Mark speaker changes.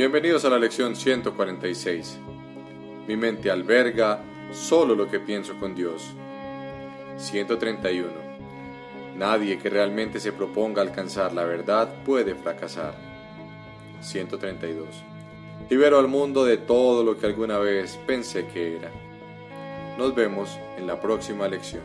Speaker 1: Bienvenidos a la lección 146. Mi mente alberga solo lo que pienso con Dios. 131. Nadie que realmente se proponga alcanzar la verdad puede fracasar. 132. Libero al mundo de todo lo que alguna vez pensé que era. Nos vemos en la próxima lección.